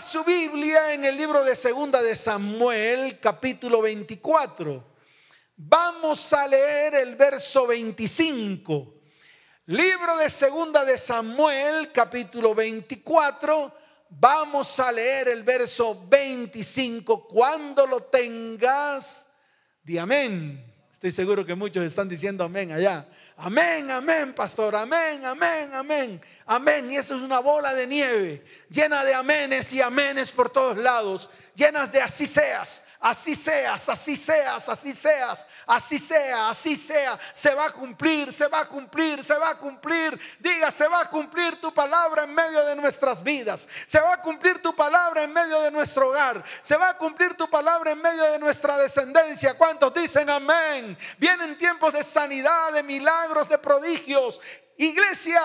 Su Biblia en el libro de Segunda de Samuel, capítulo 24. Vamos a leer el verso 25. Libro de Segunda de Samuel, capítulo 24. Vamos a leer el verso 25. Cuando lo tengas, di amén. Estoy seguro que muchos están diciendo amén allá. Amén, amén, pastor. Amén, amén, amén. Amén. Y eso es una bola de nieve llena de amenes y amenes por todos lados. Llenas de así seas, así seas, así seas, así seas, así sea, así sea, se va a cumplir, se va a cumplir, se va a cumplir. Diga, se va a cumplir tu palabra en medio de nuestras vidas, se va a cumplir tu palabra en medio de nuestro hogar, se va a cumplir tu palabra en medio de nuestra descendencia. ¿Cuántos dicen amén? Vienen tiempos de sanidad, de milagros, de prodigios. Iglesia,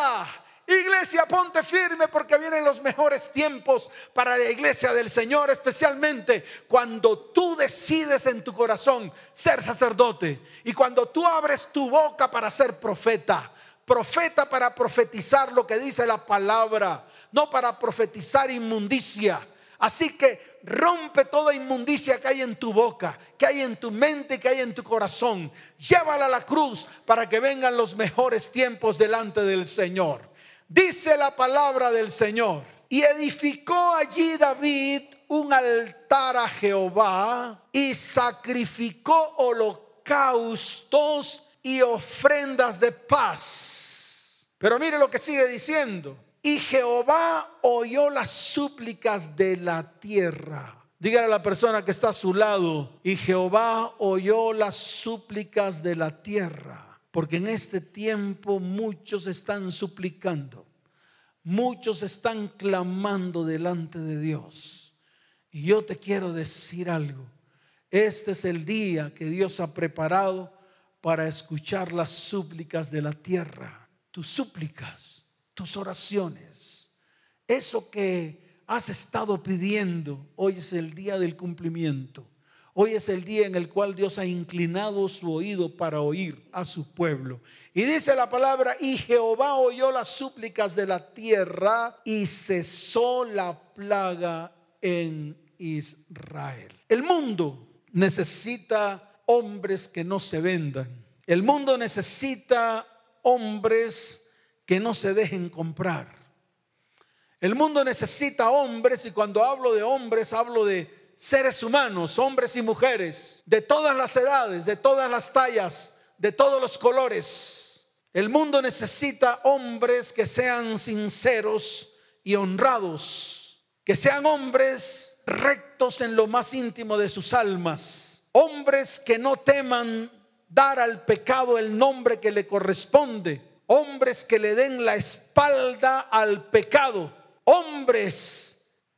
Iglesia, ponte firme porque vienen los mejores tiempos para la iglesia del Señor, especialmente cuando tú decides en tu corazón ser sacerdote y cuando tú abres tu boca para ser profeta. Profeta para profetizar lo que dice la palabra, no para profetizar inmundicia. Así que rompe toda inmundicia que hay en tu boca, que hay en tu mente, que hay en tu corazón. Llévala a la cruz para que vengan los mejores tiempos delante del Señor. Dice la palabra del Señor. Y edificó allí David un altar a Jehová y sacrificó holocaustos y ofrendas de paz. Pero mire lo que sigue diciendo. Y Jehová oyó las súplicas de la tierra. Dígale a la persona que está a su lado, y Jehová oyó las súplicas de la tierra porque en este tiempo muchos están suplicando, muchos están clamando delante de Dios. Y yo te quiero decir algo. Este es el día que Dios ha preparado para escuchar las súplicas de la tierra, tus súplicas, tus oraciones. Eso que has estado pidiendo, hoy es el día del cumplimiento. Hoy es el día en el cual Dios ha inclinado su oído para oír a su pueblo. Y dice la palabra, y Jehová oyó las súplicas de la tierra y cesó la plaga en Israel. El mundo necesita hombres que no se vendan. El mundo necesita hombres que no se dejen comprar. El mundo necesita hombres y cuando hablo de hombres hablo de seres humanos, hombres y mujeres, de todas las edades, de todas las tallas, de todos los colores. El mundo necesita hombres que sean sinceros y honrados, que sean hombres rectos en lo más íntimo de sus almas, hombres que no teman dar al pecado el nombre que le corresponde, hombres que le den la espalda al pecado, hombres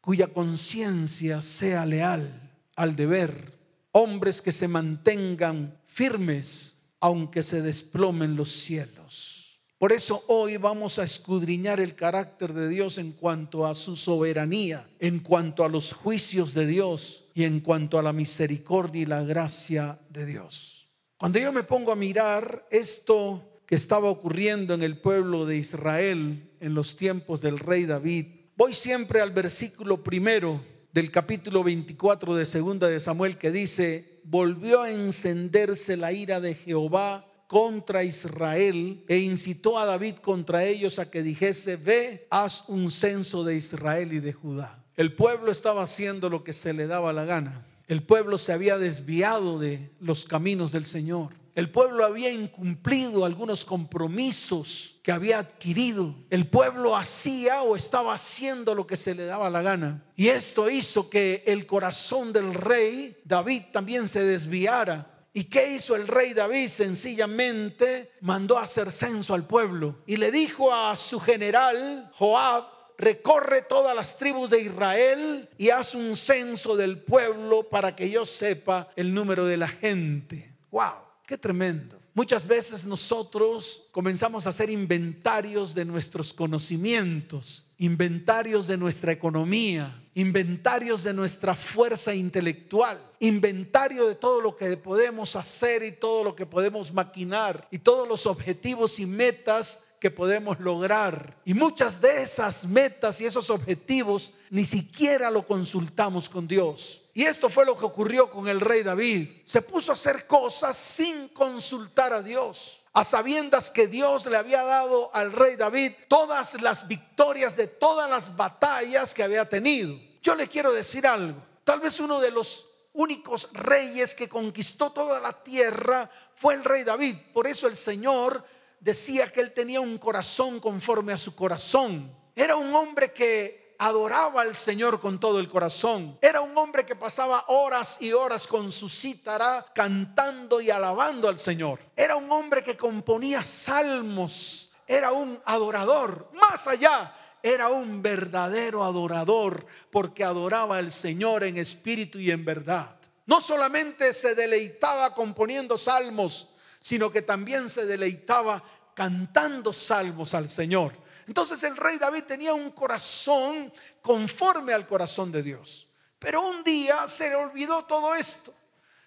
cuya conciencia sea leal al deber, hombres que se mantengan firmes aunque se desplomen los cielos. Por eso hoy vamos a escudriñar el carácter de Dios en cuanto a su soberanía, en cuanto a los juicios de Dios y en cuanto a la misericordia y la gracia de Dios. Cuando yo me pongo a mirar esto que estaba ocurriendo en el pueblo de Israel en los tiempos del rey David, Voy siempre al versículo primero del capítulo 24 de Segunda de Samuel que dice, volvió a encenderse la ira de Jehová contra Israel e incitó a David contra ellos a que dijese, ve, haz un censo de Israel y de Judá. El pueblo estaba haciendo lo que se le daba la gana. El pueblo se había desviado de los caminos del Señor. El pueblo había incumplido algunos compromisos que había adquirido. El pueblo hacía o estaba haciendo lo que se le daba la gana. Y esto hizo que el corazón del rey David también se desviara. ¿Y qué hizo el rey David? Sencillamente mandó a hacer censo al pueblo y le dijo a su general Joab, recorre todas las tribus de Israel y haz un censo del pueblo para que yo sepa el número de la gente. Wow. Qué tremendo. Muchas veces nosotros comenzamos a hacer inventarios de nuestros conocimientos, inventarios de nuestra economía, inventarios de nuestra fuerza intelectual, inventario de todo lo que podemos hacer y todo lo que podemos maquinar y todos los objetivos y metas que podemos lograr. Y muchas de esas metas y esos objetivos ni siquiera lo consultamos con Dios. Y esto fue lo que ocurrió con el rey David. Se puso a hacer cosas sin consultar a Dios a sabiendas que Dios le había dado al rey David todas las victorias de todas las batallas que había tenido. Yo le quiero decir algo. Tal vez uno de los únicos reyes que conquistó toda la tierra fue el rey David. Por eso el Señor decía que él tenía un corazón conforme a su corazón. Era un hombre que adoraba al Señor con todo el corazón. Era un hombre que pasaba horas y horas con su cítara cantando y alabando al Señor. Era un hombre que componía salmos. Era un adorador. Más allá, era un verdadero adorador porque adoraba al Señor en espíritu y en verdad. No solamente se deleitaba componiendo salmos, sino que también se deleitaba cantando salmos al Señor. Entonces el rey David tenía un corazón conforme al corazón de Dios. Pero un día se le olvidó todo esto.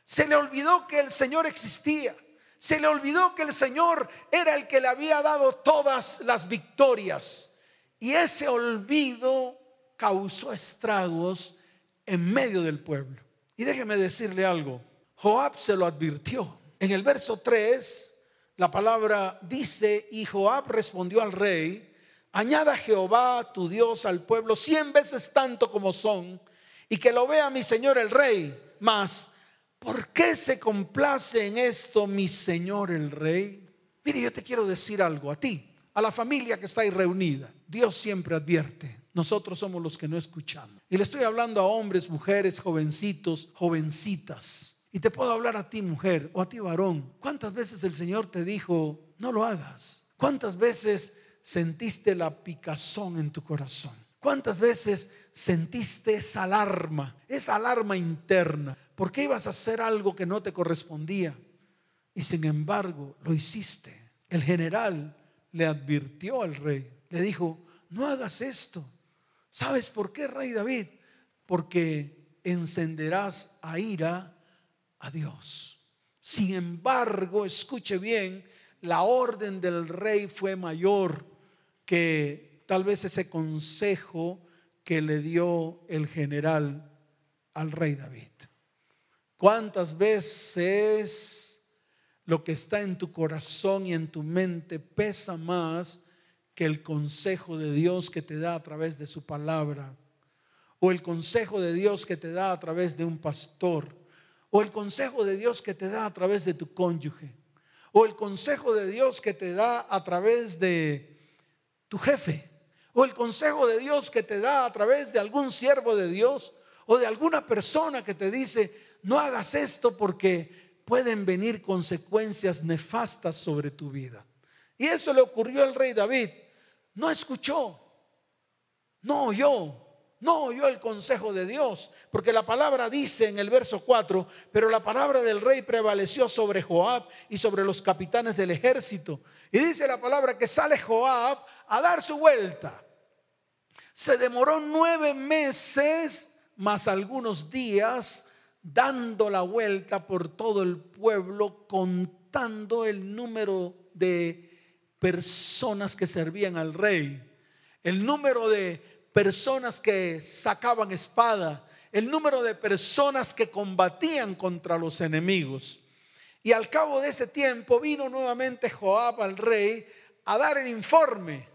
Se le olvidó que el Señor existía. Se le olvidó que el Señor era el que le había dado todas las victorias. Y ese olvido causó estragos en medio del pueblo. Y déjeme decirle algo. Joab se lo advirtió. En el verso 3, la palabra dice, y Joab respondió al rey, añada Jehová tu Dios al pueblo cien veces tanto como son, y que lo vea mi señor el rey. Mas, ¿por qué se complace en esto mi señor el rey? Mire, yo te quiero decir algo a ti, a la familia que está ahí reunida. Dios siempre advierte. Nosotros somos los que no escuchamos. Y le estoy hablando a hombres, mujeres, jovencitos, jovencitas. Y te puedo hablar a ti mujer o a ti varón. ¿Cuántas veces el Señor te dijo, no lo hagas? ¿Cuántas veces sentiste la picazón en tu corazón? ¿Cuántas veces sentiste esa alarma, esa alarma interna? Porque ibas a hacer algo que no te correspondía y sin embargo lo hiciste. El general le advirtió al rey, le dijo, no hagas esto. ¿Sabes por qué, rey David? Porque encenderás a ira a Dios. Sin embargo, escuche bien, la orden del rey fue mayor que tal vez ese consejo que le dio el general al rey David. ¿Cuántas veces lo que está en tu corazón y en tu mente pesa más que el consejo de Dios que te da a través de su palabra? O el consejo de Dios que te da a través de un pastor o el consejo de Dios que te da a través de tu cónyuge, o el consejo de Dios que te da a través de tu jefe, o el consejo de Dios que te da a través de algún siervo de Dios, o de alguna persona que te dice, no hagas esto porque pueden venir consecuencias nefastas sobre tu vida. Y eso le ocurrió al rey David. No escuchó, no oyó, no oyó el consejo de Dios, porque la palabra dice en el verso 4, pero la palabra del rey prevaleció sobre Joab y sobre los capitanes del ejército. Y dice la palabra que sale Joab a dar su vuelta. Se demoró nueve meses más algunos días dando la vuelta por todo el pueblo, contando el número de personas que servían al rey, el número de personas que sacaban espada, el número de personas que combatían contra los enemigos. Y al cabo de ese tiempo vino nuevamente Joab al rey a dar el informe,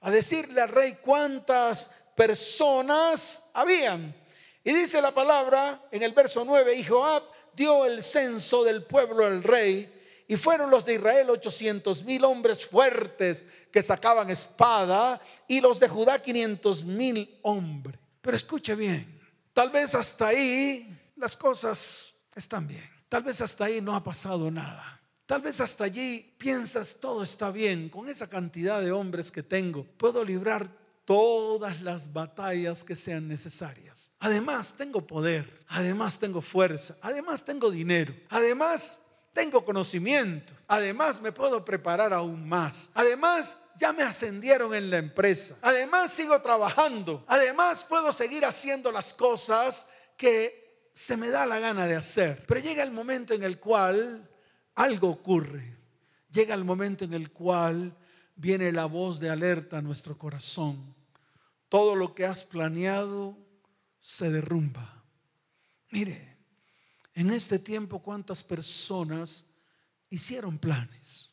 a decirle al rey cuántas personas habían. Y dice la palabra en el verso 9, y Joab dio el censo del pueblo al rey y fueron los de Israel ochocientos mil hombres fuertes que sacaban espada y los de Judá quinientos mil hombres. Pero escuche bien, tal vez hasta ahí las cosas están bien. Tal vez hasta ahí no ha pasado nada. Tal vez hasta allí piensas todo está bien. Con esa cantidad de hombres que tengo, puedo librar todas las batallas que sean necesarias. Además, tengo poder. Además, tengo fuerza. Además, tengo dinero. Además, tengo conocimiento. Además, me puedo preparar aún más. Además, ya me ascendieron en la empresa. Además, sigo trabajando. Además, puedo seguir haciendo las cosas que se me da la gana de hacer. Pero llega el momento en el cual algo ocurre. Llega el momento en el cual viene la voz de alerta a nuestro corazón. Todo lo que has planeado se derrumba. Mire, en este tiempo cuántas personas hicieron planes.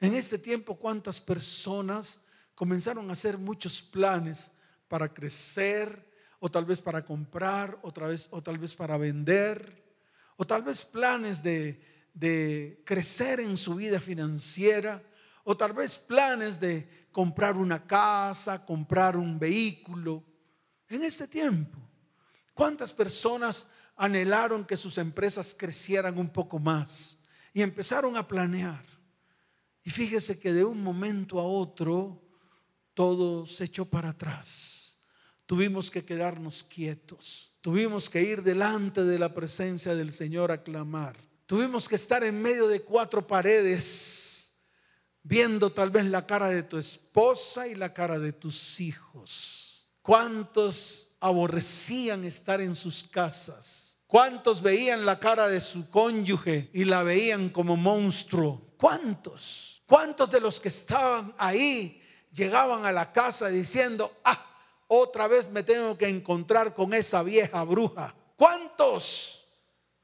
En este tiempo cuántas personas comenzaron a hacer muchos planes para crecer o tal vez para comprar o tal vez, o tal vez para vender o tal vez planes de, de crecer en su vida financiera o tal vez planes de comprar una casa, comprar un vehículo. En este tiempo, ¿cuántas personas anhelaron que sus empresas crecieran un poco más y empezaron a planear? Y fíjese que de un momento a otro todo se echó para atrás. Tuvimos que quedarnos quietos. Tuvimos que ir delante de la presencia del Señor a clamar. Tuvimos que estar en medio de cuatro paredes viendo tal vez la cara de tu esposa y la cara de tus hijos. ¿Cuántos aborrecían estar en sus casas? ¿Cuántos veían la cara de su cónyuge y la veían como monstruo? ¿Cuántos? ¿Cuántos de los que estaban ahí llegaban a la casa diciendo, ah, otra vez me tengo que encontrar con esa vieja bruja? ¿Cuántos?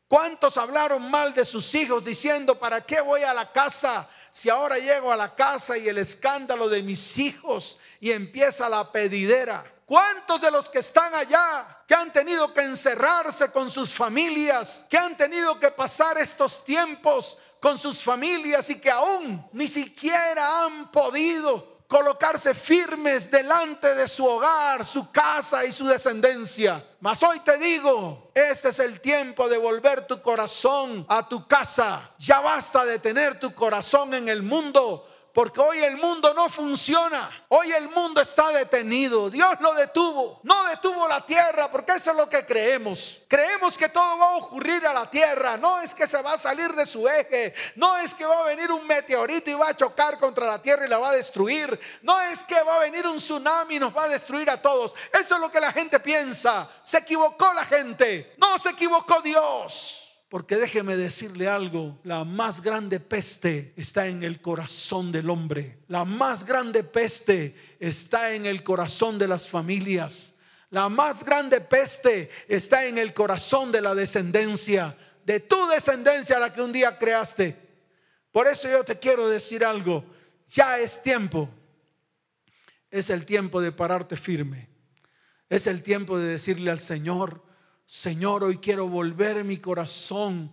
¿Cuántos hablaron mal de sus hijos diciendo, ¿para qué voy a la casa si ahora llego a la casa y el escándalo de mis hijos y empieza la pedidera? ¿Cuántos de los que están allá, que han tenido que encerrarse con sus familias, que han tenido que pasar estos tiempos con sus familias y que aún ni siquiera han podido colocarse firmes delante de su hogar, su casa y su descendencia. Mas hoy te digo, ese es el tiempo de volver tu corazón a tu casa. Ya basta de tener tu corazón en el mundo porque hoy el mundo no funciona. Hoy el mundo está detenido. Dios lo detuvo. No detuvo la tierra porque eso es lo que creemos. Creemos que todo va a ocurrir a la tierra. No es que se va a salir de su eje. No es que va a venir un meteorito y va a chocar contra la tierra y la va a destruir. No es que va a venir un tsunami y nos va a destruir a todos. Eso es lo que la gente piensa. Se equivocó la gente. No se equivocó Dios. Porque déjeme decirle algo, la más grande peste está en el corazón del hombre. La más grande peste está en el corazón de las familias. La más grande peste está en el corazón de la descendencia, de tu descendencia la que un día creaste. Por eso yo te quiero decir algo, ya es tiempo. Es el tiempo de pararte firme. Es el tiempo de decirle al Señor, Señor, hoy quiero volver mi corazón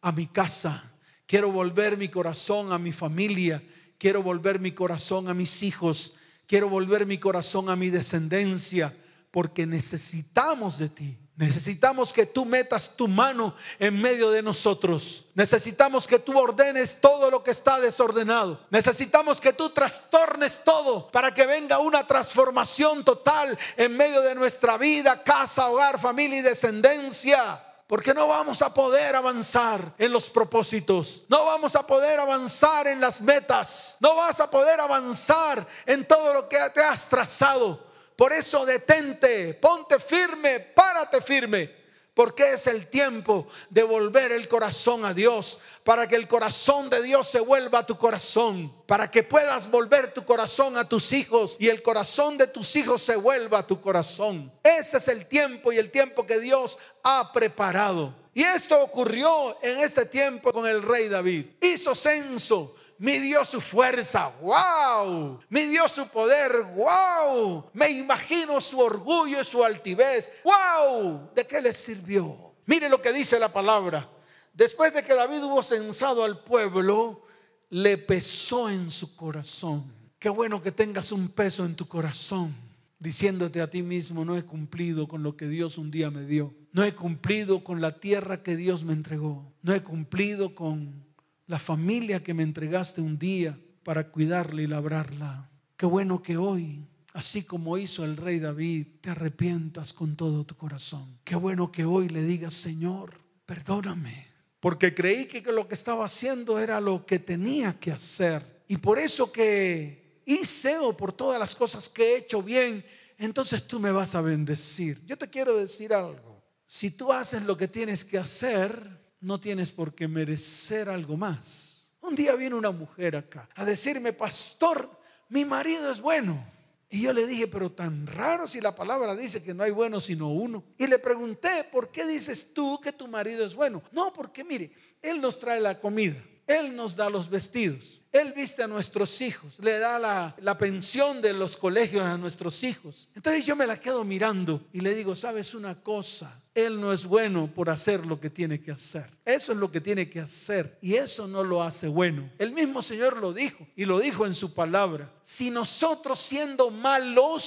a mi casa, quiero volver mi corazón a mi familia, quiero volver mi corazón a mis hijos, quiero volver mi corazón a mi descendencia, porque necesitamos de ti. Necesitamos que tú metas tu mano en medio de nosotros. Necesitamos que tú ordenes todo lo que está desordenado. Necesitamos que tú trastornes todo para que venga una transformación total en medio de nuestra vida, casa, hogar, familia y descendencia. Porque no vamos a poder avanzar en los propósitos. No vamos a poder avanzar en las metas. No vas a poder avanzar en todo lo que te has trazado por eso detente, ponte firme, párate firme. Porque es el tiempo de volver el corazón a Dios, para que el corazón de Dios se vuelva a tu corazón, para que puedas volver tu corazón a tus hijos y el corazón de tus hijos se vuelva a tu corazón. Ese es el tiempo y el tiempo que Dios ha preparado. Y esto ocurrió en este tiempo con el rey David. Hizo censo midió su fuerza, wow, midió su poder, wow, me imagino su orgullo y su altivez, wow, ¿de qué le sirvió? Mire lo que dice la palabra. Después de que David hubo censado al pueblo, le pesó en su corazón. Qué bueno que tengas un peso en tu corazón, diciéndote a ti mismo, no he cumplido con lo que Dios un día me dio. No he cumplido con la tierra que Dios me entregó. No he cumplido con la familia que me entregaste un día para cuidarla y labrarla. Qué bueno que hoy, así como hizo el rey David, te arrepientas con todo tu corazón. Qué bueno que hoy le digas, Señor, perdóname, porque creí que lo que estaba haciendo era lo que tenía que hacer. Y por eso que hice o por todas las cosas que he hecho bien, entonces tú me vas a bendecir. Yo te quiero decir algo. Si tú haces lo que tienes que hacer, no tienes por qué merecer algo más. Un día vino una mujer acá a decirme, pastor, mi marido es bueno. Y yo le dije, pero tan raro si la palabra dice que no hay bueno sino uno. Y le pregunté, ¿por qué dices tú que tu marido es bueno? No, porque mire, él nos trae la comida. Él nos da los vestidos. Él viste a nuestros hijos. Le da la, la, pensión de los colegios a nuestros hijos. Entonces yo me la quedo mirando y le digo, ¿sabes una cosa? Él no es bueno por hacer lo que tiene que hacer. Eso es lo que tiene que hacer. Y eso no lo hace bueno. El mismo Señor lo dijo y lo dijo en su palabra. Si nosotros siendo malos,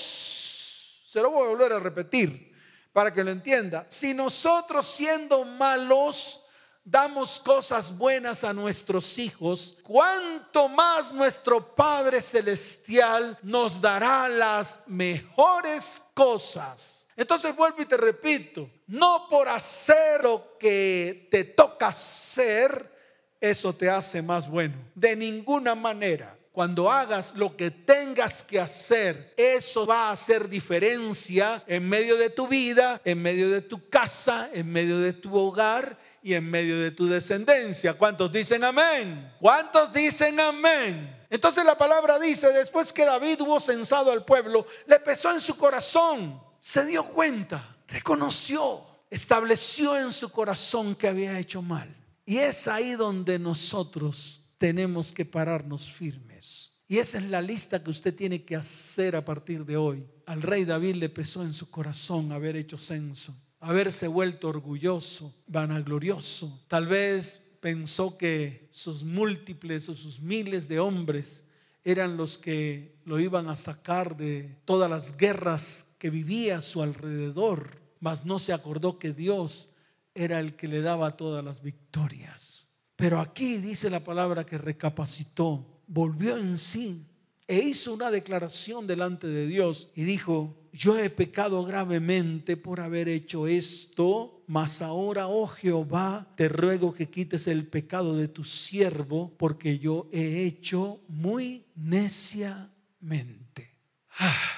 se lo voy a volver a repetir para que lo entienda. Si nosotros siendo malos, damos cosas buenas a nuestros hijos, cuánto más nuestro Padre Celestial nos dará las mejores cosas. Entonces vuelvo y te repito, no por hacer lo que te toca hacer, eso te hace más bueno. De ninguna manera. Cuando hagas lo que tengas que hacer, eso va a hacer diferencia en medio de tu vida, en medio de tu casa, en medio de tu hogar y en medio de tu descendencia. ¿Cuántos dicen amén? ¿Cuántos dicen amén? Entonces la palabra dice, después que David hubo censado al pueblo, le pesó en su corazón, se dio cuenta, reconoció, estableció en su corazón que había hecho mal. Y es ahí donde nosotros tenemos que pararnos firmes. Y esa es la lista que usted tiene que hacer a partir de hoy. Al rey David le pesó en su corazón haber hecho censo haberse vuelto orgulloso, vanaglorioso. Tal vez pensó que sus múltiples o sus miles de hombres eran los que lo iban a sacar de todas las guerras que vivía a su alrededor, mas no se acordó que Dios era el que le daba todas las victorias. Pero aquí dice la palabra que recapacitó, volvió en sí e hizo una declaración delante de Dios y dijo, yo he pecado gravemente por haber hecho esto, mas ahora, oh Jehová, te ruego que quites el pecado de tu siervo, porque yo he hecho muy neciamente. Ah,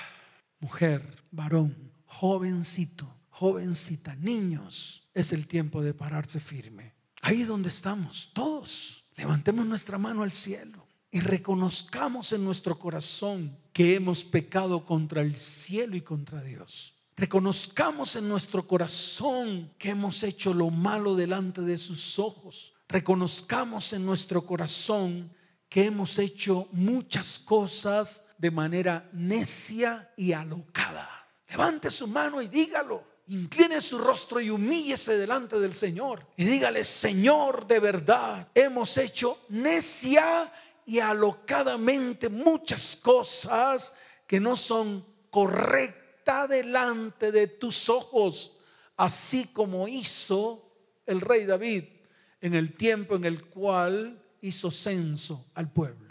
mujer, varón, jovencito, jovencita, niños, es el tiempo de pararse firme. Ahí donde estamos, todos, levantemos nuestra mano al cielo y reconozcamos en nuestro corazón que hemos pecado contra el cielo y contra Dios. Reconozcamos en nuestro corazón que hemos hecho lo malo delante de sus ojos. Reconozcamos en nuestro corazón que hemos hecho muchas cosas de manera necia y alocada. Levante su mano y dígalo. Incline su rostro y humíllese delante del Señor. Y dígale, Señor, de verdad, hemos hecho necia y alocadamente muchas cosas que no son correctas delante de tus ojos, así como hizo el rey David en el tiempo en el cual hizo censo al pueblo.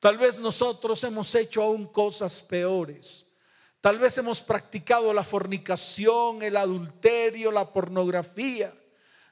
Tal vez nosotros hemos hecho aún cosas peores. Tal vez hemos practicado la fornicación, el adulterio, la pornografía.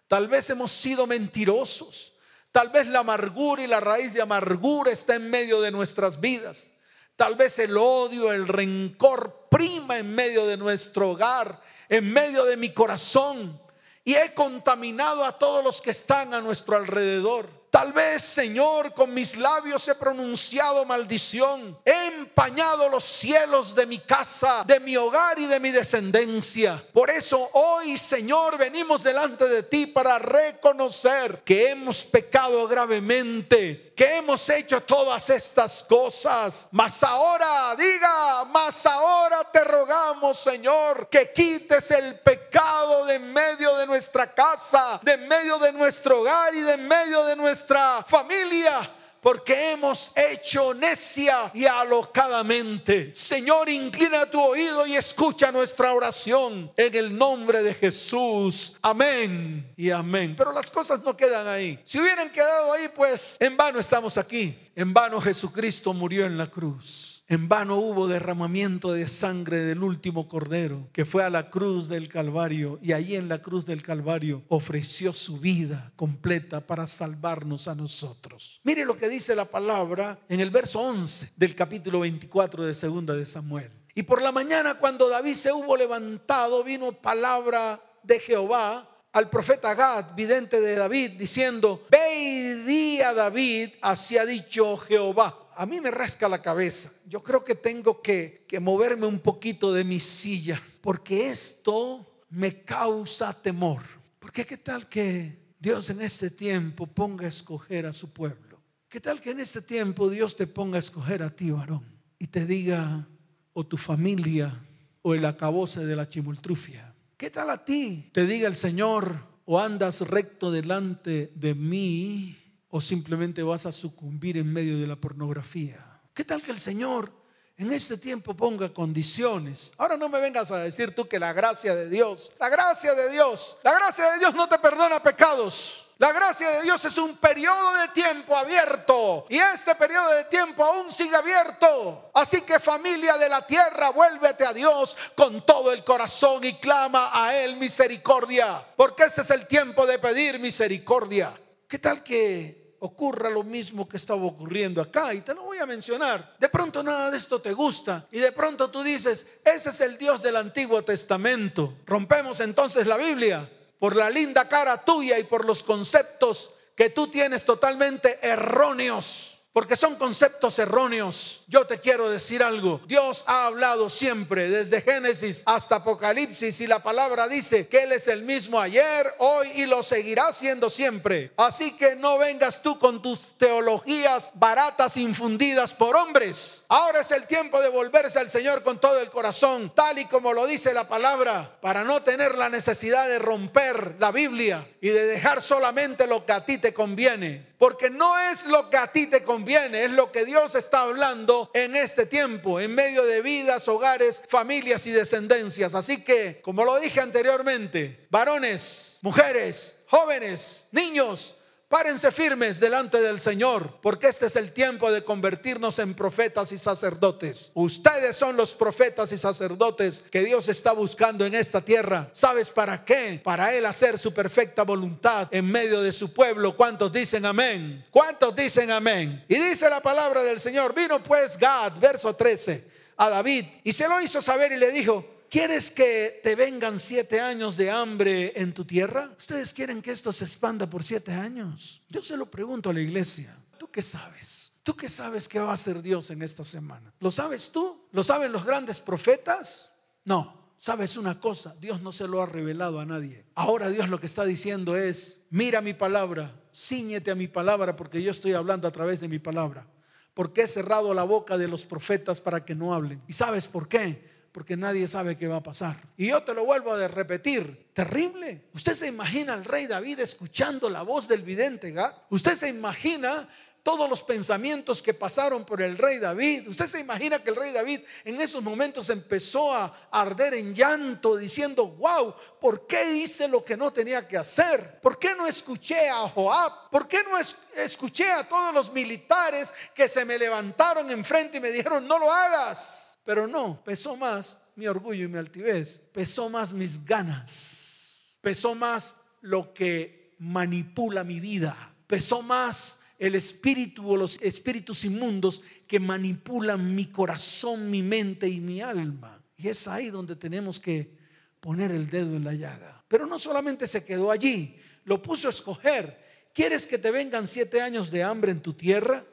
Tal vez hemos sido mentirosos. Tal vez la amargura y la raíz de amargura está en medio de nuestras vidas. Tal vez el odio, el rencor prima en medio de nuestro hogar, en medio de mi corazón. Y he contaminado a todos los que están a nuestro alrededor. Tal vez, Señor, con mis labios he pronunciado maldición. He empañado los cielos de mi casa, de mi hogar y de mi descendencia. Por eso hoy, Señor, venimos delante de ti para reconocer que hemos pecado gravemente, que hemos hecho todas estas cosas. Mas ahora, diga, mas ahora te rogamos, Señor, que quites el pecado de en medio de nuestra casa, de en medio de nuestro hogar y de en medio de nuestra familia porque hemos hecho necia y alocadamente. Señor, inclina tu oído y escucha nuestra oración en el nombre de Jesús. Amén y amén. Pero las cosas no quedan ahí. Si hubieran quedado ahí, pues en vano estamos aquí. En vano Jesucristo murió en la cruz. En vano hubo derramamiento de sangre del último cordero que fue a la cruz del Calvario y allí en la cruz del Calvario ofreció su vida completa para salvarnos a nosotros. Mire lo que dice la palabra en el verso 11 del capítulo 24 de segunda de Samuel. Y por la mañana cuando David se hubo levantado vino palabra de Jehová al profeta Gad, vidente de David, diciendo, ve y di a David, así ha dicho Jehová. A mí me rasca la cabeza. Yo creo que tengo que, que moverme un poquito de mi silla, porque esto me causa temor. Porque qué tal que Dios en este tiempo ponga a escoger a su pueblo. ¿Qué tal que en este tiempo Dios te ponga a escoger a ti, varón, y te diga, o tu familia, o el acabose de la chimultrufia? ¿Qué tal a ti? Te diga el Señor, o andas recto delante de mí, o simplemente vas a sucumbir en medio de la pornografía. ¿Qué tal que el Señor en este tiempo ponga condiciones. Ahora no me vengas a decir tú que la gracia de Dios, la gracia de Dios, la gracia de Dios no te perdona pecados. La gracia de Dios es un periodo de tiempo abierto y este periodo de tiempo aún sigue abierto. Así que familia de la tierra, vuélvete a Dios con todo el corazón y clama a Él misericordia, porque ese es el tiempo de pedir misericordia. ¿Qué tal que ocurra lo mismo que estaba ocurriendo acá. Y te lo voy a mencionar. De pronto nada de esto te gusta. Y de pronto tú dices, ese es el Dios del Antiguo Testamento. Rompemos entonces la Biblia por la linda cara tuya y por los conceptos que tú tienes totalmente erróneos porque son conceptos erróneos. Yo te quiero decir algo. Dios ha hablado siempre, desde Génesis hasta Apocalipsis, y la palabra dice que Él es el mismo ayer, hoy y lo seguirá siendo siempre. Así que no vengas tú con tus teologías baratas infundidas por hombres. Ahora es el tiempo de volverse al Señor con todo el corazón, tal y como lo dice la palabra, para no tener la necesidad de romper la Biblia y de dejar solamente lo que a ti te conviene. Porque no es lo que a ti te conviene, es lo que Dios está hablando en este tiempo, en medio de vidas, hogares, familias y descendencias. Así que, como lo dije anteriormente, varones, mujeres, jóvenes, niños, Párense firmes delante del Señor, porque este es el tiempo de convertirnos en profetas y sacerdotes. Ustedes son los profetas y sacerdotes que Dios está buscando en esta tierra. ¿Sabes para qué? Para Él hacer su perfecta voluntad en medio de su pueblo. ¿Cuántos dicen amén? ¿Cuántos dicen amén? Y dice la palabra del Señor, vino pues Gad, verso 13, a David, y se lo hizo saber y le dijo, ¿Quieres que te vengan siete años de hambre en tu tierra? ¿Ustedes quieren que esto se expanda por siete años? Yo se lo pregunto a la iglesia. ¿Tú qué sabes? ¿Tú qué sabes que va a hacer Dios en esta semana? ¿Lo sabes tú? ¿Lo saben los grandes profetas? No. Sabes una cosa, Dios no se lo ha revelado a nadie. Ahora Dios lo que está diciendo es, mira mi palabra, ciñete a mi palabra porque yo estoy hablando a través de mi palabra. Porque he cerrado la boca de los profetas para que no hablen. ¿Y sabes por qué? Porque nadie sabe qué va a pasar. Y yo te lo vuelvo a repetir, terrible. ¿Usted se imagina al rey David escuchando la voz del vidente Gad? ¿Usted se imagina todos los pensamientos que pasaron por el rey David. Usted se imagina que el rey David en esos momentos empezó a arder en llanto diciendo, wow, ¿por qué hice lo que no tenía que hacer? ¿Por qué no escuché a Joab? ¿Por qué no escuché a todos los militares que se me levantaron enfrente y me dijeron, no lo hagas? Pero no, pesó más mi orgullo y mi altivez, pesó más mis ganas, pesó más lo que manipula mi vida, pesó más el espíritu o los espíritus inmundos que manipulan mi corazón, mi mente y mi alma. Y es ahí donde tenemos que poner el dedo en la llaga. Pero no solamente se quedó allí, lo puso a escoger. ¿Quieres que te vengan siete años de hambre en tu tierra?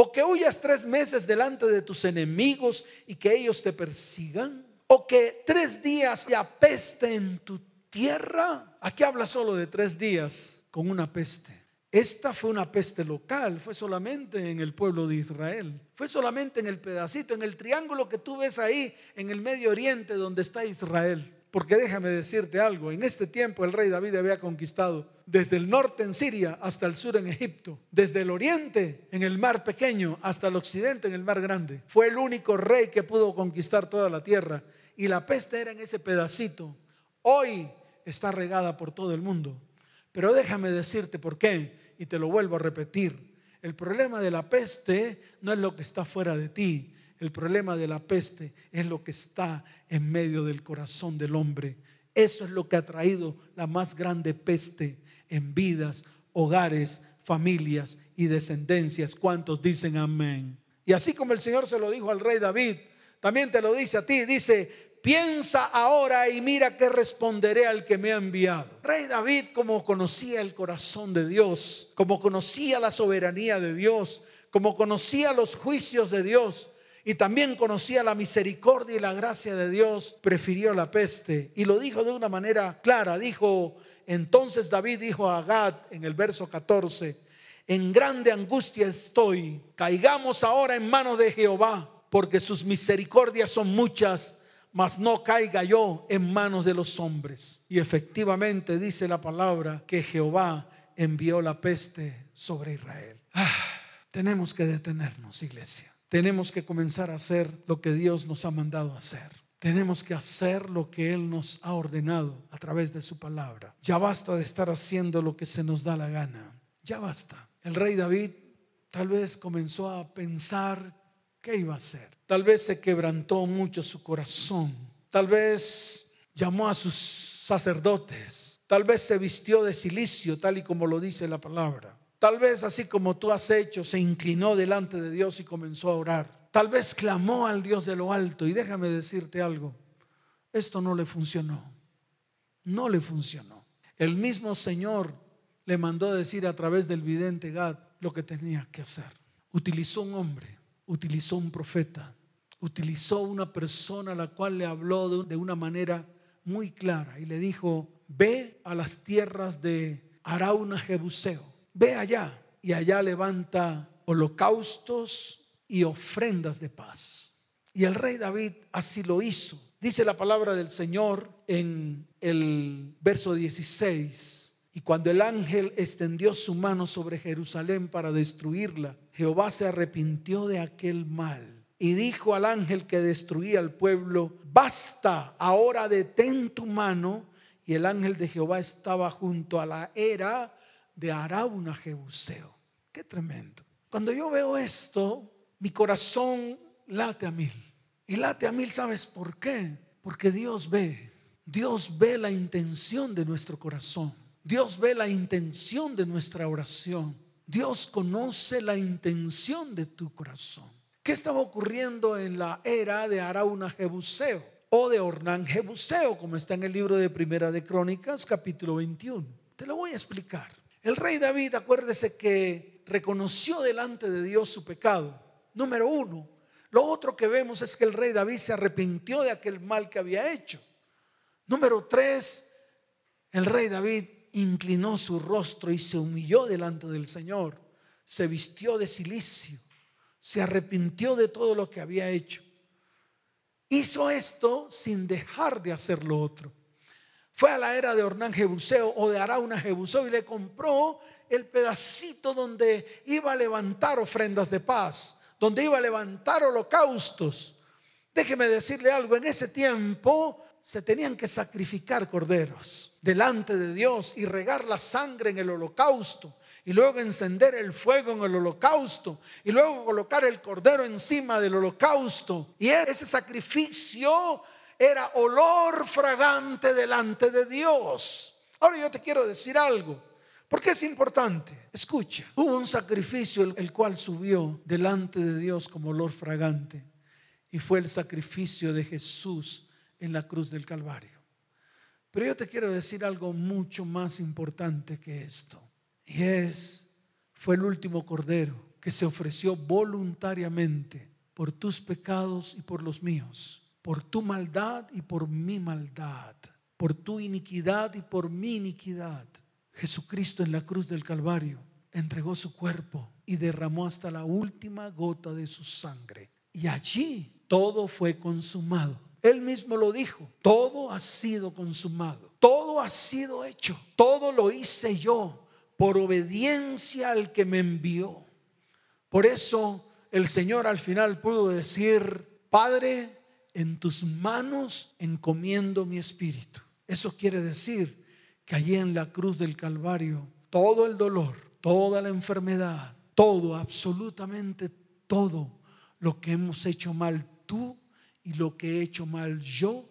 O que huyas tres meses delante de tus enemigos y que ellos te persigan, o que tres días ya peste en tu tierra. Aquí habla solo de tres días con una peste. Esta fue una peste local, fue solamente en el pueblo de Israel, fue solamente en el pedacito, en el triángulo que tú ves ahí en el Medio Oriente donde está Israel. Porque déjame decirte algo, en este tiempo el rey David había conquistado desde el norte en Siria hasta el sur en Egipto, desde el oriente en el mar pequeño hasta el occidente en el mar grande. Fue el único rey que pudo conquistar toda la tierra y la peste era en ese pedacito. Hoy está regada por todo el mundo. Pero déjame decirte por qué y te lo vuelvo a repetir. El problema de la peste no es lo que está fuera de ti, el problema de la peste es lo que está en medio del corazón del hombre. Eso es lo que ha traído la más grande peste en vidas, hogares, familias y descendencias. ¿Cuántos dicen amén? Y así como el Señor se lo dijo al rey David, también te lo dice a ti. Dice, piensa ahora y mira qué responderé al que me ha enviado. Rey David, como conocía el corazón de Dios, como conocía la soberanía de Dios, como conocía los juicios de Dios y también conocía la misericordia y la gracia de Dios, prefirió la peste. Y lo dijo de una manera clara. Dijo, entonces David dijo a Agad en el verso 14, en grande angustia estoy, caigamos ahora en manos de Jehová, porque sus misericordias son muchas, mas no caiga yo en manos de los hombres. Y efectivamente dice la palabra que Jehová envió la peste sobre Israel. Ah, tenemos que detenernos, iglesia. Tenemos que comenzar a hacer lo que Dios nos ha mandado hacer. Tenemos que hacer lo que Él nos ha ordenado a través de su palabra. Ya basta de estar haciendo lo que se nos da la gana. Ya basta. El rey David tal vez comenzó a pensar qué iba a hacer. Tal vez se quebrantó mucho su corazón. Tal vez llamó a sus sacerdotes. Tal vez se vistió de silicio, tal y como lo dice la palabra. Tal vez así como tú has hecho, se inclinó delante de Dios y comenzó a orar. Tal vez clamó al Dios de lo alto. Y déjame decirte algo, esto no le funcionó. No le funcionó. El mismo Señor le mandó decir a través del vidente Gad lo que tenía que hacer. Utilizó un hombre, utilizó un profeta, utilizó una persona a la cual le habló de una manera muy clara y le dijo, ve a las tierras de Arauna Jebuseo, ve allá y allá levanta holocaustos y ofrendas de paz. Y el rey David así lo hizo. Dice la palabra del Señor en el verso 16 y cuando el ángel extendió su mano sobre Jerusalén para destruirla, Jehová se arrepintió de aquel mal y dijo al ángel que destruía al pueblo, basta, ahora detén tu mano. Y el ángel de Jehová estaba junto a la era de Arauna Jebuseo. Qué tremendo. Cuando yo veo esto, mi corazón late a mil. Y late a mil, ¿sabes por qué? Porque Dios ve, Dios ve la intención de nuestro corazón. Dios ve la intención de nuestra oración. Dios conoce la intención de tu corazón. ¿Qué estaba ocurriendo en la era de Arauna Jebuseo o de Ornán Jebuseo, como está en el libro de Primera de Crónicas, capítulo 21? Te lo voy a explicar. El rey David, acuérdese que reconoció delante de Dios su pecado. Número uno. Lo otro que vemos es que el rey David se arrepintió de aquel mal que había hecho. Número tres, el rey David inclinó su rostro y se humilló delante del Señor, se vistió de silicio, se arrepintió de todo lo que había hecho. Hizo esto sin dejar de hacer lo otro. Fue a la era de Ornán Jebuseo o de Arauna Jebuseo y le compró el pedacito donde iba a levantar ofrendas de paz, donde iba a levantar holocaustos. Déjeme decirle algo, en ese tiempo se tenían que sacrificar corderos delante de Dios y regar la sangre en el holocausto y luego encender el fuego en el holocausto y luego colocar el cordero encima del holocausto. Y ese sacrificio era olor fragante delante de Dios. Ahora yo te quiero decir algo. porque es importante? Escucha, hubo un sacrificio el cual subió delante de Dios como olor fragante y fue el sacrificio de Jesús en la cruz del Calvario. Pero yo te quiero decir algo mucho más importante que esto. Y es, fue el último cordero que se ofreció voluntariamente por tus pecados y por los míos, por tu maldad y por mi maldad, por tu iniquidad y por mi iniquidad. Jesucristo en la cruz del Calvario entregó su cuerpo y derramó hasta la última gota de su sangre. Y allí todo fue consumado. Él mismo lo dijo, todo ha sido consumado, todo ha sido hecho, todo lo hice yo por obediencia al que me envió. Por eso el Señor al final pudo decir, Padre, en tus manos encomiendo mi espíritu. Eso quiere decir que allí en la cruz del Calvario, todo el dolor, toda la enfermedad, todo, absolutamente todo lo que hemos hecho mal tú y lo que he hecho mal yo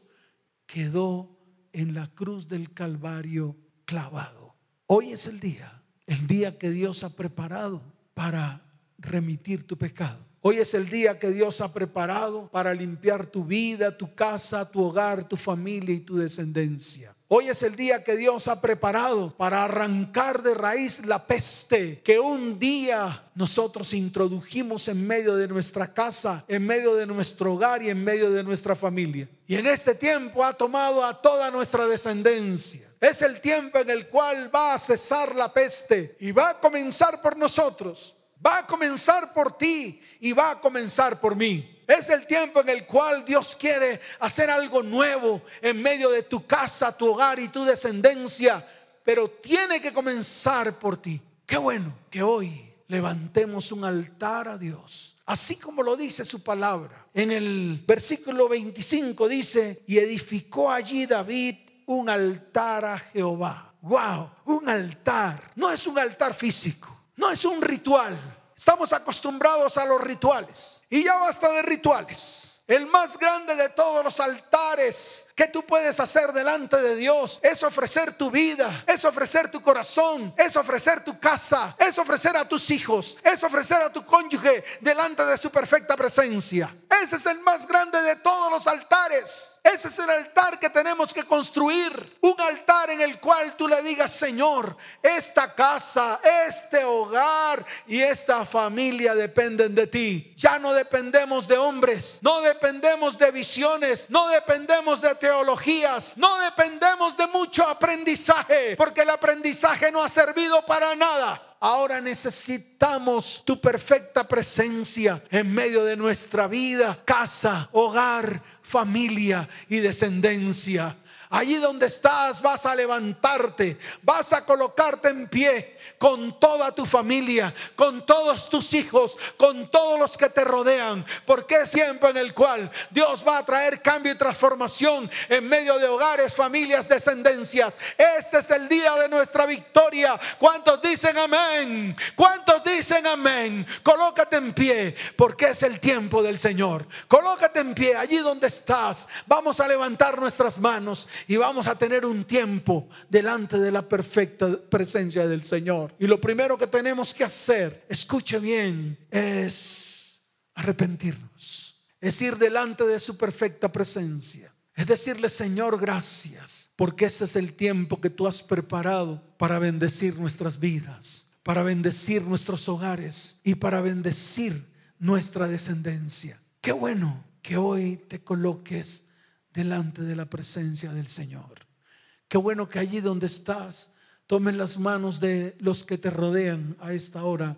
quedó en la cruz del Calvario clavado. Hoy es el día, el día que Dios ha preparado para remitir tu pecado. Hoy es el día que Dios ha preparado para limpiar tu vida, tu casa, tu hogar, tu familia y tu descendencia. Hoy es el día que Dios ha preparado para arrancar de raíz la peste que un día nosotros introdujimos en medio de nuestra casa, en medio de nuestro hogar y en medio de nuestra familia. Y en este tiempo ha tomado a toda nuestra descendencia. Es el tiempo en el cual va a cesar la peste y va a comenzar por nosotros, va a comenzar por ti y va a comenzar por mí. Es el tiempo en el cual Dios quiere hacer algo nuevo en medio de tu casa, tu hogar y tu descendencia, pero tiene que comenzar por ti. Qué bueno que hoy levantemos un altar a Dios, así como lo dice su palabra. En el versículo 25 dice, y edificó allí David un altar a Jehová. Wow, un altar. No es un altar físico, no es un ritual Estamos acostumbrados a los rituales. Y ya basta de rituales. El más grande de todos los altares que tú puedes hacer delante de Dios es ofrecer tu vida, es ofrecer tu corazón, es ofrecer tu casa, es ofrecer a tus hijos, es ofrecer a tu cónyuge delante de su perfecta presencia. Ese es el más grande de todos los altares. Ese es el altar que tenemos que construir. Un altar en el cual tú le digas, Señor, esta casa, este hogar y esta familia dependen de ti. Ya no dependemos de hombres, no dependemos de visiones, no dependemos de teologías, no dependemos de mucho aprendizaje, porque el aprendizaje no ha servido para nada. Ahora necesitamos tu perfecta presencia en medio de nuestra vida, casa, hogar, familia y descendencia. Allí donde estás vas a levantarte, vas a colocarte en pie con toda tu familia, con todos tus hijos, con todos los que te rodean, porque es tiempo en el cual Dios va a traer cambio y transformación en medio de hogares, familias, descendencias. Este es el día de nuestra victoria. ¿Cuántos dicen amén? ¿Cuántos dicen amén? Colócate en pie, porque es el tiempo del Señor. Colócate en pie allí donde estás. Vamos a levantar nuestras manos y vamos a tener un tiempo delante de la perfecta presencia del Señor. Y lo primero que tenemos que hacer, escuche bien, es arrepentirnos. Es ir delante de su perfecta presencia. Es decirle, Señor, gracias, porque ese es el tiempo que tú has preparado para bendecir nuestras vidas, para bendecir nuestros hogares y para bendecir nuestra descendencia. Qué bueno que hoy te coloques delante de la presencia del Señor. Qué bueno que allí donde estás, tomes las manos de los que te rodean a esta hora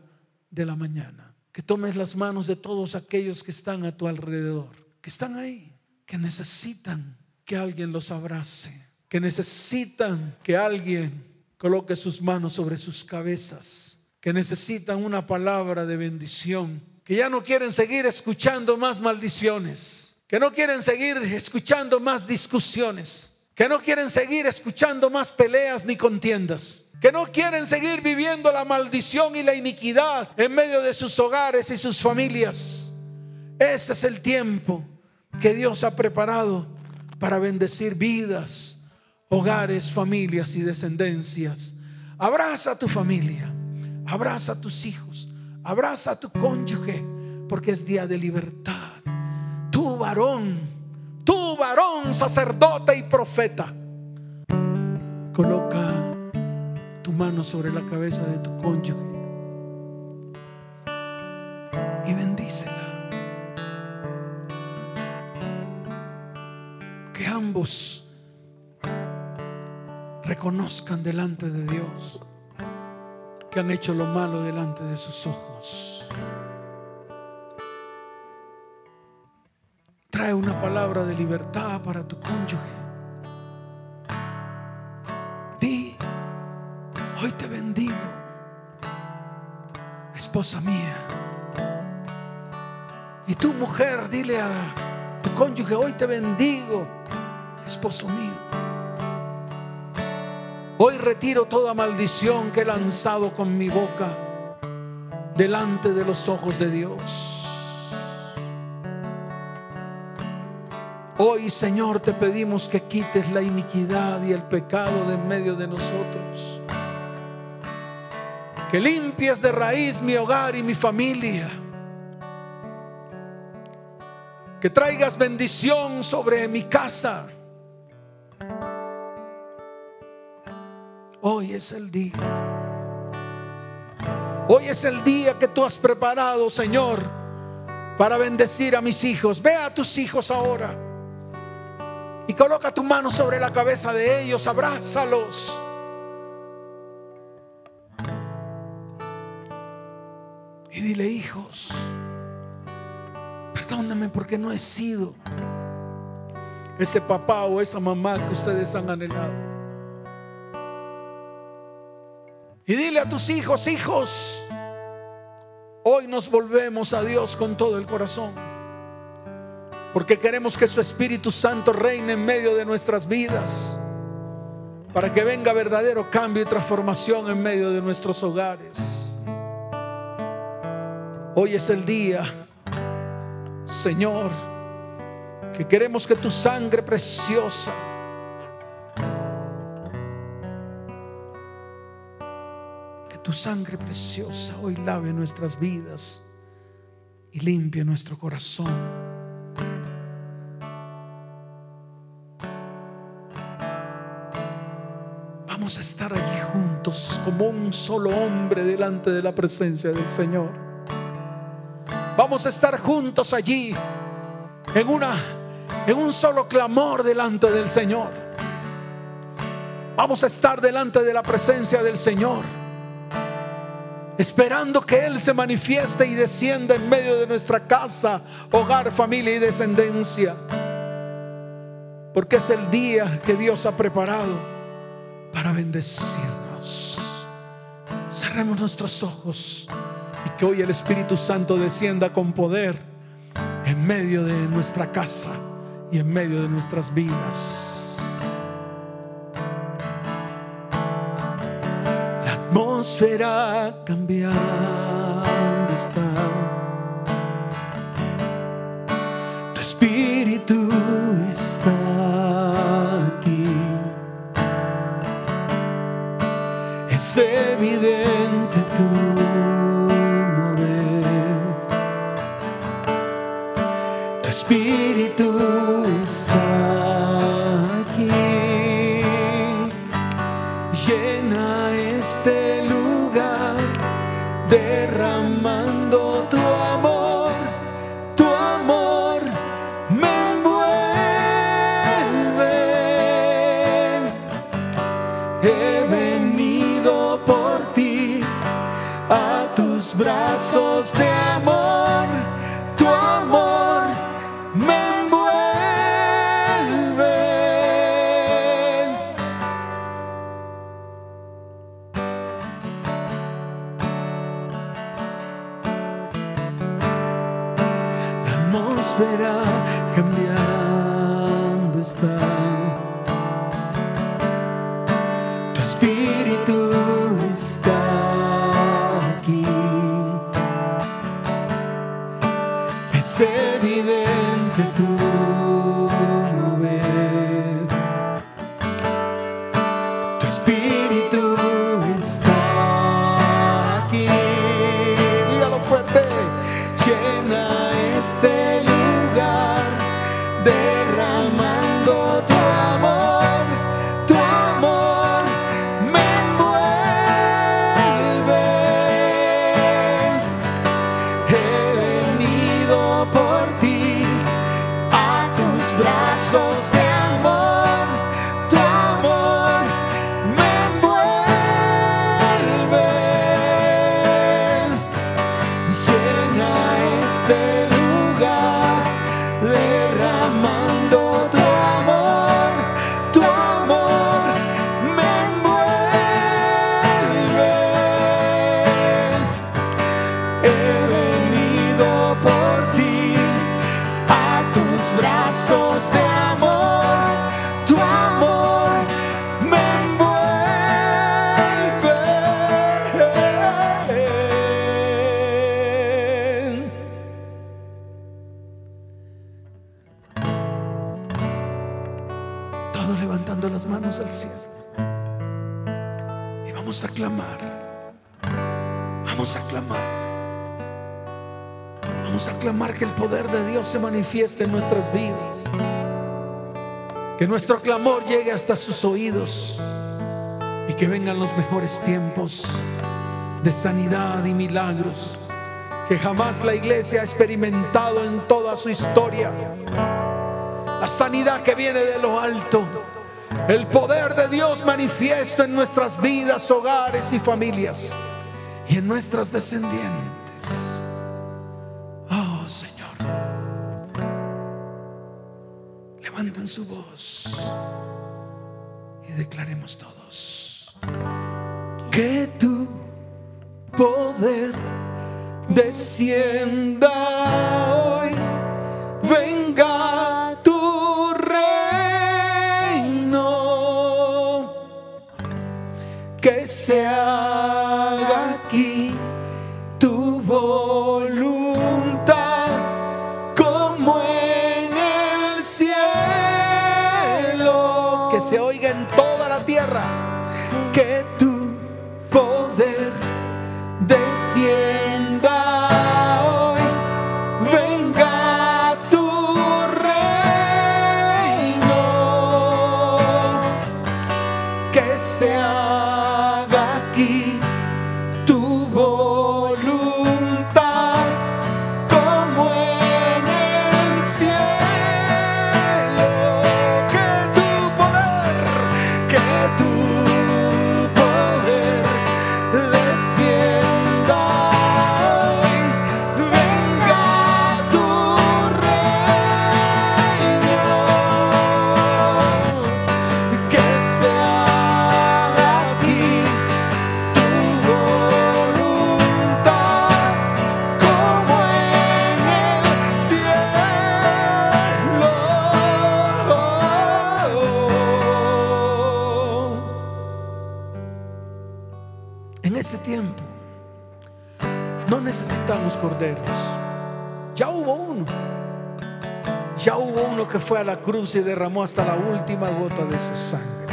de la mañana. Que tomes las manos de todos aquellos que están a tu alrededor, que están ahí, que necesitan que alguien los abrace, que necesitan que alguien coloque sus manos sobre sus cabezas, que necesitan una palabra de bendición, que ya no quieren seguir escuchando más maldiciones que no quieren seguir escuchando más discusiones, que no quieren seguir escuchando más peleas ni contiendas, que no quieren seguir viviendo la maldición y la iniquidad en medio de sus hogares y sus familias. Ese es el tiempo que Dios ha preparado para bendecir vidas, hogares, familias y descendencias. Abraza a tu familia, abraza a tus hijos, abraza a tu cónyuge, porque es día de libertad tu varón, tu varón sacerdote y profeta. Coloca tu mano sobre la cabeza de tu cónyuge y bendícela. Que ambos reconozcan delante de Dios que han hecho lo malo delante de sus ojos. Una palabra de libertad para tu cónyuge. Di, hoy te bendigo, esposa mía. Y tu mujer, dile a tu cónyuge, hoy te bendigo, esposo mío. Hoy retiro toda maldición que he lanzado con mi boca delante de los ojos de Dios. Hoy, Señor, te pedimos que quites la iniquidad y el pecado de en medio de nosotros. Que limpies de raíz mi hogar y mi familia. Que traigas bendición sobre mi casa. Hoy es el día. Hoy es el día que tú has preparado, Señor, para bendecir a mis hijos. Ve a tus hijos ahora y coloca tu mano sobre la cabeza de ellos, abrázalos. Y dile, hijos, perdóname porque no he sido ese papá o esa mamá que ustedes han anhelado. Y dile a tus hijos, hijos, hoy nos volvemos a Dios con todo el corazón. Porque queremos que su Espíritu Santo reine en medio de nuestras vidas. Para que venga verdadero cambio y transformación en medio de nuestros hogares. Hoy es el día, Señor, que queremos que tu sangre preciosa tu sangre preciosa hoy lave nuestras vidas y limpie nuestro corazón. Vamos a estar allí juntos como un solo hombre delante de la presencia del Señor. Vamos a estar juntos allí en una en un solo clamor delante del Señor. Vamos a estar delante de la presencia del Señor esperando que Él se manifieste y descienda en medio de nuestra casa, hogar, familia y descendencia. Porque es el día que Dios ha preparado para bendecirnos. Cerremos nuestros ojos y que hoy el Espíritu Santo descienda con poder en medio de nuestra casa y en medio de nuestras vidas. atmósfera cambiando está. Brazos de en nuestras vidas. Que nuestro clamor llegue hasta sus oídos y que vengan los mejores tiempos de sanidad y milagros que jamás la iglesia ha experimentado en toda su historia. La sanidad que viene de lo alto. El poder de Dios manifiesto en nuestras vidas, hogares y familias y en nuestras descendientes. Levantan su voz y declaremos todos que tu poder descienda hoy, venga tu reino, que sea corderos. Fue a la cruz y derramó hasta la última gota de su sangre.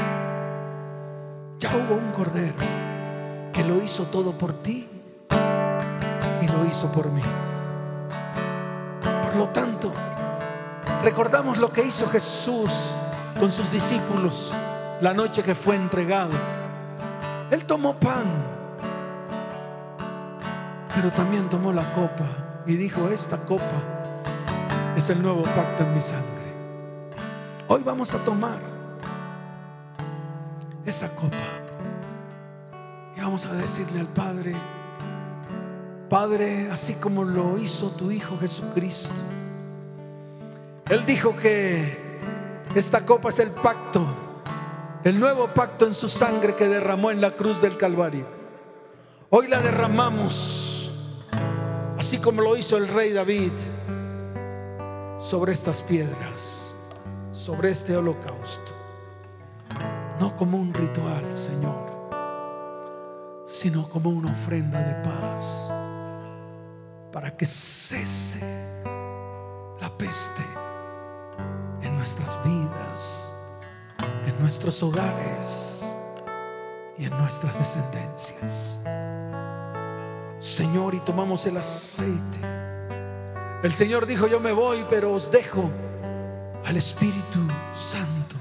Ya hubo un cordero que lo hizo todo por ti y lo hizo por mí. Por lo tanto, recordamos lo que hizo Jesús con sus discípulos la noche que fue entregado. Él tomó pan pero también tomó la copa y dijo, esta copa es el nuevo pacto en mi sangre. Hoy vamos a tomar esa copa y vamos a decirle al Padre, Padre, así como lo hizo tu Hijo Jesucristo, Él dijo que esta copa es el pacto, el nuevo pacto en su sangre que derramó en la cruz del Calvario. Hoy la derramamos así como lo hizo el rey David sobre estas piedras, sobre este holocausto. No como un ritual, Señor, sino como una ofrenda de paz para que cese la peste en nuestras vidas, en nuestros hogares y en nuestras descendencias. Señor, y tomamos el aceite. El Señor dijo, yo me voy, pero os dejo al Espíritu Santo,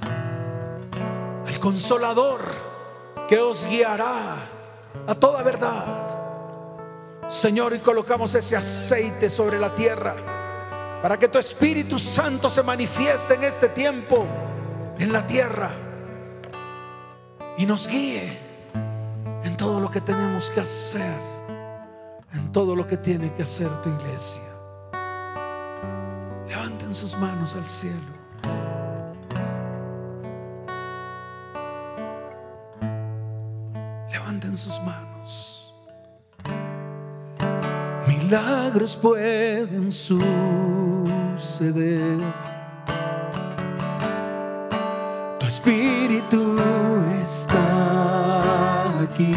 al consolador que os guiará a toda verdad. Señor, y colocamos ese aceite sobre la tierra para que tu Espíritu Santo se manifieste en este tiempo en la tierra y nos guíe en todo lo que tenemos que hacer en todo lo que tiene que hacer tu iglesia. Levanten sus manos al cielo. Levanten sus manos. Milagros pueden suceder. Tu espíritu está aquí.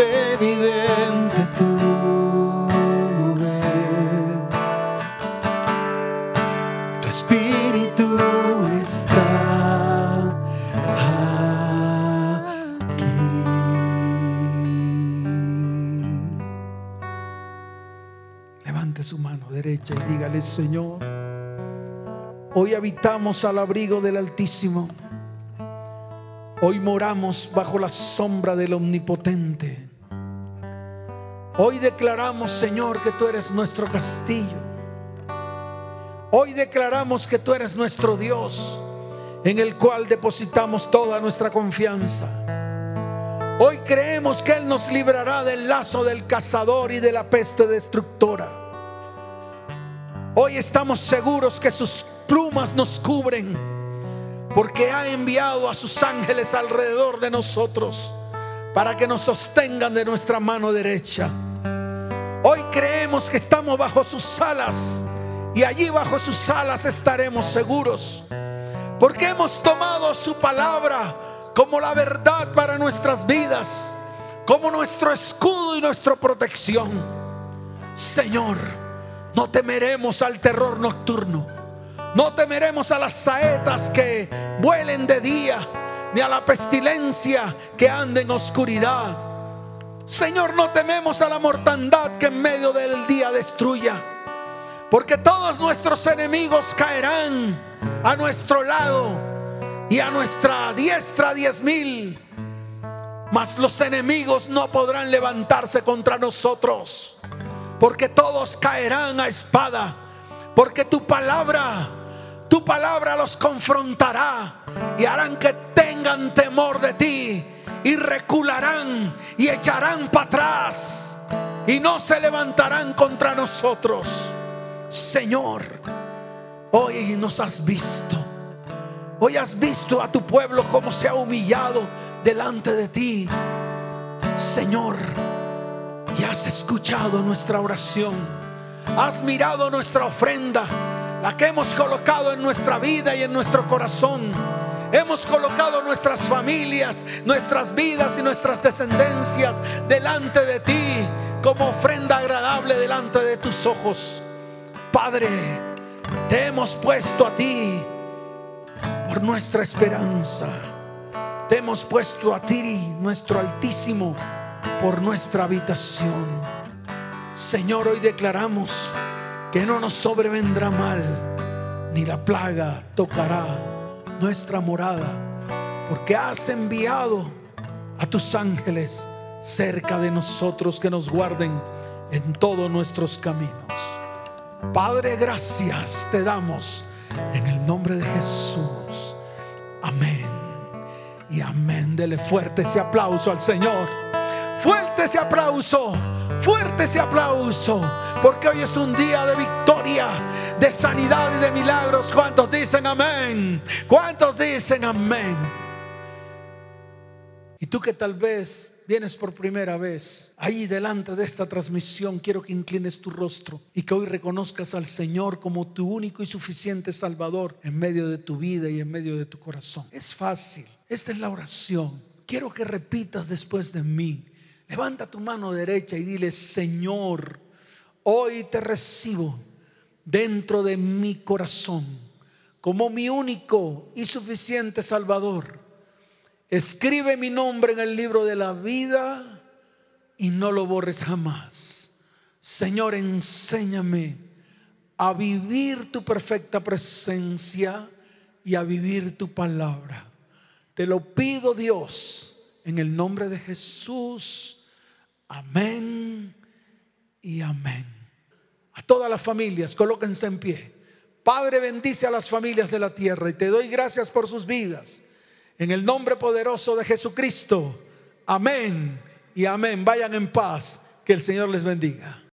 evidente tu y dígale, Señor, hoy habitamos al abrigo del Altísimo. Hoy moramos bajo la sombra del Omnipotente. Hoy declaramos, Señor, que tú eres nuestro castillo. Hoy declaramos que tú eres nuestro Dios, en el cual depositamos toda nuestra confianza. Hoy creemos que Él nos librará del lazo del cazador y de la peste destructora. Hoy estamos seguros que sus plumas nos cubren, porque ha enviado a sus ángeles alrededor de nosotros para que nos sostengan de nuestra mano derecha. Hoy creemos que estamos bajo sus alas y allí bajo sus alas estaremos seguros. Porque hemos tomado su palabra como la verdad para nuestras vidas, como nuestro escudo y nuestra protección. Señor, no temeremos al terror nocturno. No temeremos a las saetas que vuelen de día, ni a la pestilencia que ande en oscuridad Señor, no tememos a la mortandad que en medio del día destruya. Porque todos nuestros enemigos caerán a nuestro lado y a nuestra diestra diez mil. Mas los enemigos no podrán levantarse contra nosotros. Porque todos caerán a espada. Porque tu palabra, tu palabra los confrontará y harán que tengan temor de ti y recularán y echarán para atrás y no se levantarán contra nosotros. Señor, hoy nos has visto. Hoy has visto a tu pueblo como se ha humillado delante de ti. Señor, y has escuchado nuestra oración. Has mirado nuestra ofrenda, la que hemos colocado en nuestra vida y en nuestro corazón Hemos colocado nuestras familias, nuestras vidas y nuestras descendencias delante de ti como ofrenda agradable delante de tus ojos. Padre, te hemos puesto a ti por nuestra esperanza. Te hemos puesto a ti, nuestro Altísimo, por nuestra habitación. Señor, hoy declaramos que no nos sobrevendrá mal, ni la plaga tocará nuestra morada, porque has enviado a tus ángeles cerca de nosotros que nos guarden en todos nuestros caminos. Padre, gracias te damos en el nombre de Jesús. Amén. Y amén. Dele fuerte ese aplauso al Señor. Fuerte ese aplauso. Fuerte ese aplauso. Porque hoy es un día de victoria, de sanidad y de milagros. ¿Cuántos dicen amén? ¿Cuántos dicen amén? Y tú que tal vez vienes por primera vez ahí delante de esta transmisión, quiero que inclines tu rostro y que hoy reconozcas al Señor como tu único y suficiente Salvador en medio de tu vida y en medio de tu corazón. Es fácil. Esta es la oración. Quiero que repitas después de mí. Levanta tu mano derecha y dile, Señor, hoy te recibo dentro de mi corazón como mi único y suficiente Salvador. Escribe mi nombre en el libro de la vida y no lo borres jamás. Señor, enséñame a vivir tu perfecta presencia y a vivir tu palabra. Te lo pido Dios en el nombre de Jesús. Amén y amén. A todas las familias, colóquense en pie. Padre, bendice a las familias de la tierra y te doy gracias por sus vidas. En el nombre poderoso de Jesucristo. Amén y amén. Vayan en paz. Que el Señor les bendiga.